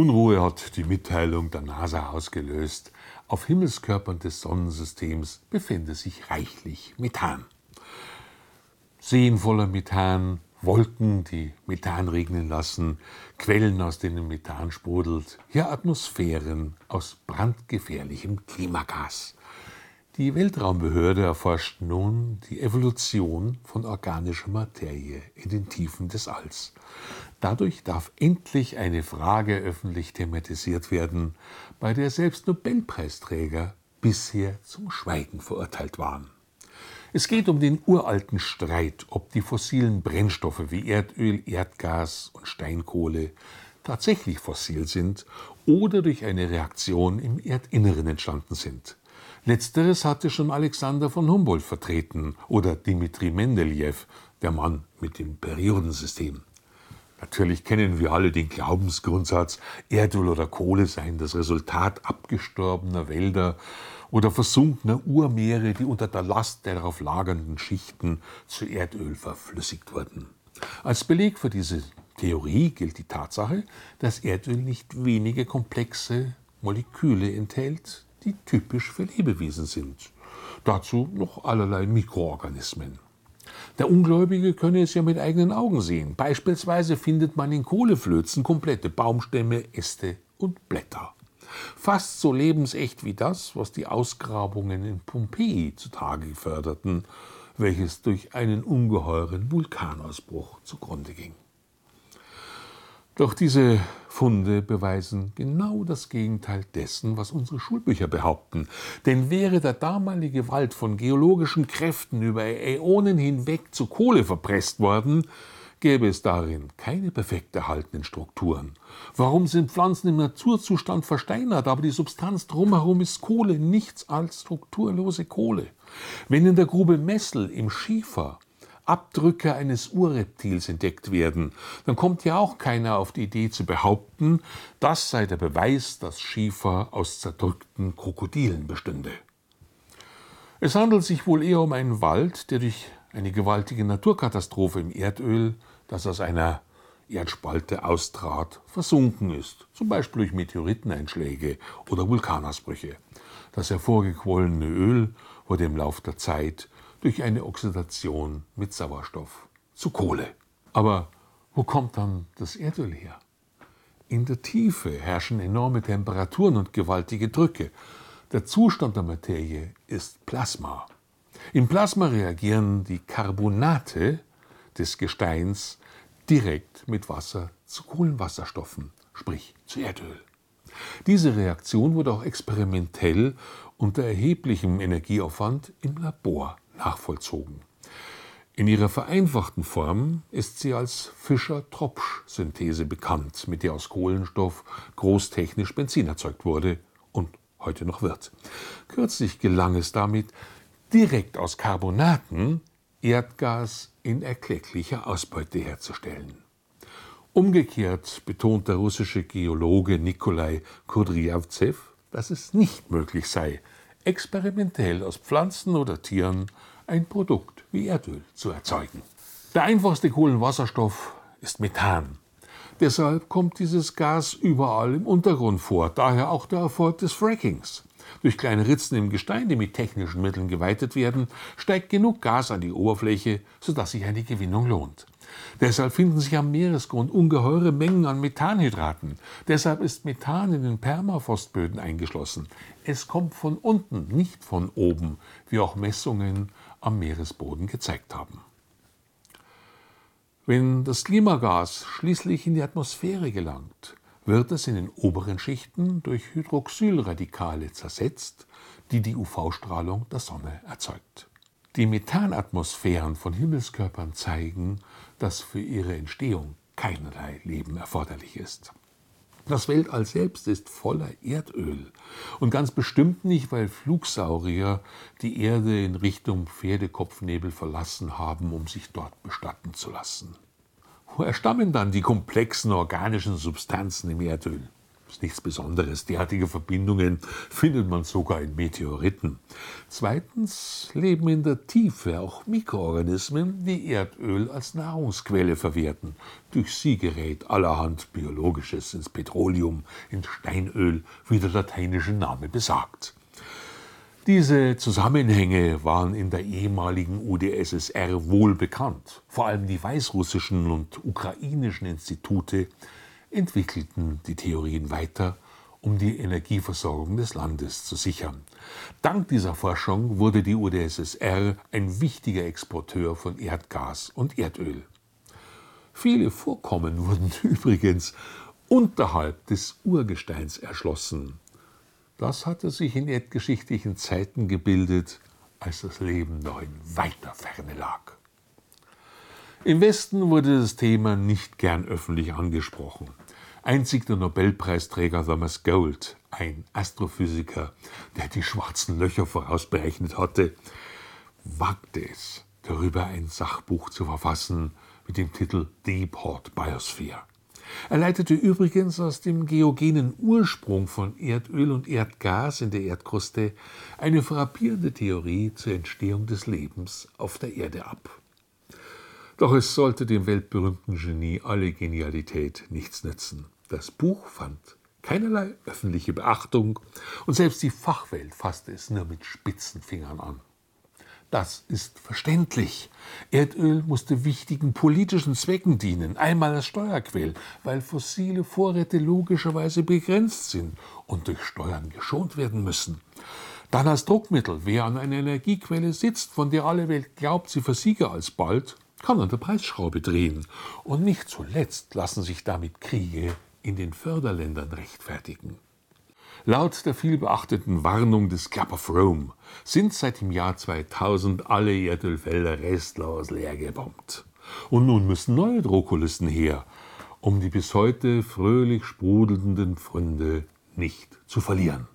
Unruhe hat die Mitteilung der NASA ausgelöst. Auf Himmelskörpern des Sonnensystems befinde sich reichlich Methan. Seen voller Methan, Wolken, die Methan regnen lassen, Quellen, aus denen Methan sprudelt, ja Atmosphären aus brandgefährlichem Klimagas. Die Weltraumbehörde erforscht nun die Evolution von organischer Materie in den Tiefen des Alls. Dadurch darf endlich eine Frage öffentlich thematisiert werden, bei der selbst Nobelpreisträger bisher zum Schweigen verurteilt waren. Es geht um den uralten Streit, ob die fossilen Brennstoffe wie Erdöl, Erdgas und Steinkohle tatsächlich fossil sind oder durch eine Reaktion im Erdinneren entstanden sind. Letzteres hatte schon Alexander von Humboldt vertreten oder Dmitri Mendeleev, der Mann mit dem Periodensystem. Natürlich kennen wir alle den Glaubensgrundsatz, Erdöl oder Kohle seien das Resultat abgestorbener Wälder oder versunkener Urmeere, die unter der Last der darauf lagernden Schichten zu Erdöl verflüssigt wurden. Als Beleg für diese Theorie gilt die Tatsache, dass Erdöl nicht wenige komplexe Moleküle enthält, die typisch für Lebewesen sind. Dazu noch allerlei Mikroorganismen. Der Ungläubige könne es ja mit eigenen Augen sehen. Beispielsweise findet man in Kohleflözen komplette Baumstämme, Äste und Blätter. Fast so lebensecht wie das, was die Ausgrabungen in Pompeji zutage förderten, welches durch einen ungeheuren Vulkanausbruch zugrunde ging. Doch diese Funde beweisen genau das Gegenteil dessen, was unsere Schulbücher behaupten. Denn wäre der damalige Wald von geologischen Kräften über Äonen hinweg zu Kohle verpresst worden, gäbe es darin keine perfekt erhaltenen Strukturen. Warum sind Pflanzen im Naturzustand versteinert, aber die Substanz drumherum ist Kohle, nichts als strukturlose Kohle? Wenn in der Grube Messel im Schiefer Abdrücke eines Urreptils entdeckt werden, dann kommt ja auch keiner auf die Idee zu behaupten, das sei der Beweis, dass Schiefer aus zerdrückten Krokodilen bestünde. Es handelt sich wohl eher um einen Wald, der durch eine gewaltige Naturkatastrophe im Erdöl das aus einer Erdspalte austrat, versunken ist, zum Beispiel durch Meteoriteneinschläge oder Vulkanausbrüche. Das hervorgequollene Öl wurde im Lauf der Zeit durch eine Oxidation mit Sauerstoff zu Kohle. Aber wo kommt dann das Erdöl her? In der Tiefe herrschen enorme Temperaturen und gewaltige Drücke. Der Zustand der Materie ist Plasma. Im Plasma reagieren die Carbonate des Gesteins direkt mit Wasser zu Kohlenwasserstoffen, sprich zu Erdöl. Diese Reaktion wurde auch experimentell unter erheblichem Energieaufwand im Labor nachvollzogen. In ihrer vereinfachten Form ist sie als Fischer-Tropsch-Synthese bekannt, mit der aus Kohlenstoff großtechnisch Benzin erzeugt wurde und heute noch wird. Kürzlich gelang es damit, direkt aus Carbonaten Erdgas in erklecklicher Ausbeute herzustellen. Umgekehrt betont der russische Geologe Nikolai Kudryavtsev, dass es nicht möglich sei, experimentell aus Pflanzen oder Tieren ein Produkt wie Erdöl zu erzeugen. Der einfachste Kohlenwasserstoff ist Methan. Deshalb kommt dieses Gas überall im Untergrund vor, daher auch der Erfolg des Frackings. Durch kleine Ritzen im Gestein, die mit technischen Mitteln geweitet werden, steigt genug Gas an die Oberfläche, sodass sich eine Gewinnung lohnt. Deshalb finden sich am Meeresgrund ungeheure Mengen an Methanhydraten. Deshalb ist Methan in den Permafrostböden eingeschlossen. Es kommt von unten, nicht von oben, wie auch Messungen am Meeresboden gezeigt haben. Wenn das Klimagas schließlich in die Atmosphäre gelangt, wird es in den oberen Schichten durch Hydroxylradikale zersetzt, die die UV-Strahlung der Sonne erzeugt. Die Methanatmosphären von Himmelskörpern zeigen, dass für ihre Entstehung keinerlei Leben erforderlich ist. Das Weltall selbst ist voller Erdöl. Und ganz bestimmt nicht, weil Flugsaurier die Erde in Richtung Pferdekopfnebel verlassen haben, um sich dort bestatten zu lassen. Woher stammen dann die komplexen organischen Substanzen im Erdöl? Ist nichts Besonderes. Derartige Verbindungen findet man sogar in Meteoriten. Zweitens leben in der Tiefe auch Mikroorganismen, die Erdöl als Nahrungsquelle verwerten. Durch sie gerät allerhand Biologisches ins Petroleum, ins Steinöl, wie der lateinische Name besagt. Diese Zusammenhänge waren in der ehemaligen UdSSR wohl bekannt. Vor allem die weißrussischen und ukrainischen Institute entwickelten die Theorien weiter, um die Energieversorgung des Landes zu sichern. Dank dieser Forschung wurde die UdSSR ein wichtiger Exporteur von Erdgas und Erdöl. Viele Vorkommen wurden übrigens unterhalb des Urgesteins erschlossen. Das hatte sich in erdgeschichtlichen Zeiten gebildet, als das Leben noch in weiter Ferne lag. Im Westen wurde das Thema nicht gern öffentlich angesprochen. Einzig der Nobelpreisträger Thomas Gold, ein Astrophysiker, der die schwarzen Löcher vorausberechnet hatte, wagte es, darüber ein Sachbuch zu verfassen mit dem Titel Deep Hot Biosphere. Er leitete übrigens aus dem geogenen Ursprung von Erdöl und Erdgas in der Erdkruste eine frappierende Theorie zur Entstehung des Lebens auf der Erde ab. Doch es sollte dem weltberühmten Genie alle Genialität nichts nützen. Das Buch fand keinerlei öffentliche Beachtung und selbst die Fachwelt fasste es nur mit spitzen Fingern an. Das ist verständlich. Erdöl musste wichtigen politischen Zwecken dienen, einmal als Steuerquell, weil fossile Vorräte logischerweise begrenzt sind und durch Steuern geschont werden müssen. Dann als Druckmittel, wer an einer Energiequelle sitzt, von der alle Welt glaubt, sie versiege alsbald, kann an der Preisschraube drehen. Und nicht zuletzt lassen sich damit Kriege in den Förderländern rechtfertigen. Laut der vielbeachteten Warnung des Club of Rome sind seit dem Jahr 2000 alle Erdölfelder restlos leergebombt. Und nun müssen neue Drohkulisten her, um die bis heute fröhlich sprudelnden Funde nicht zu verlieren.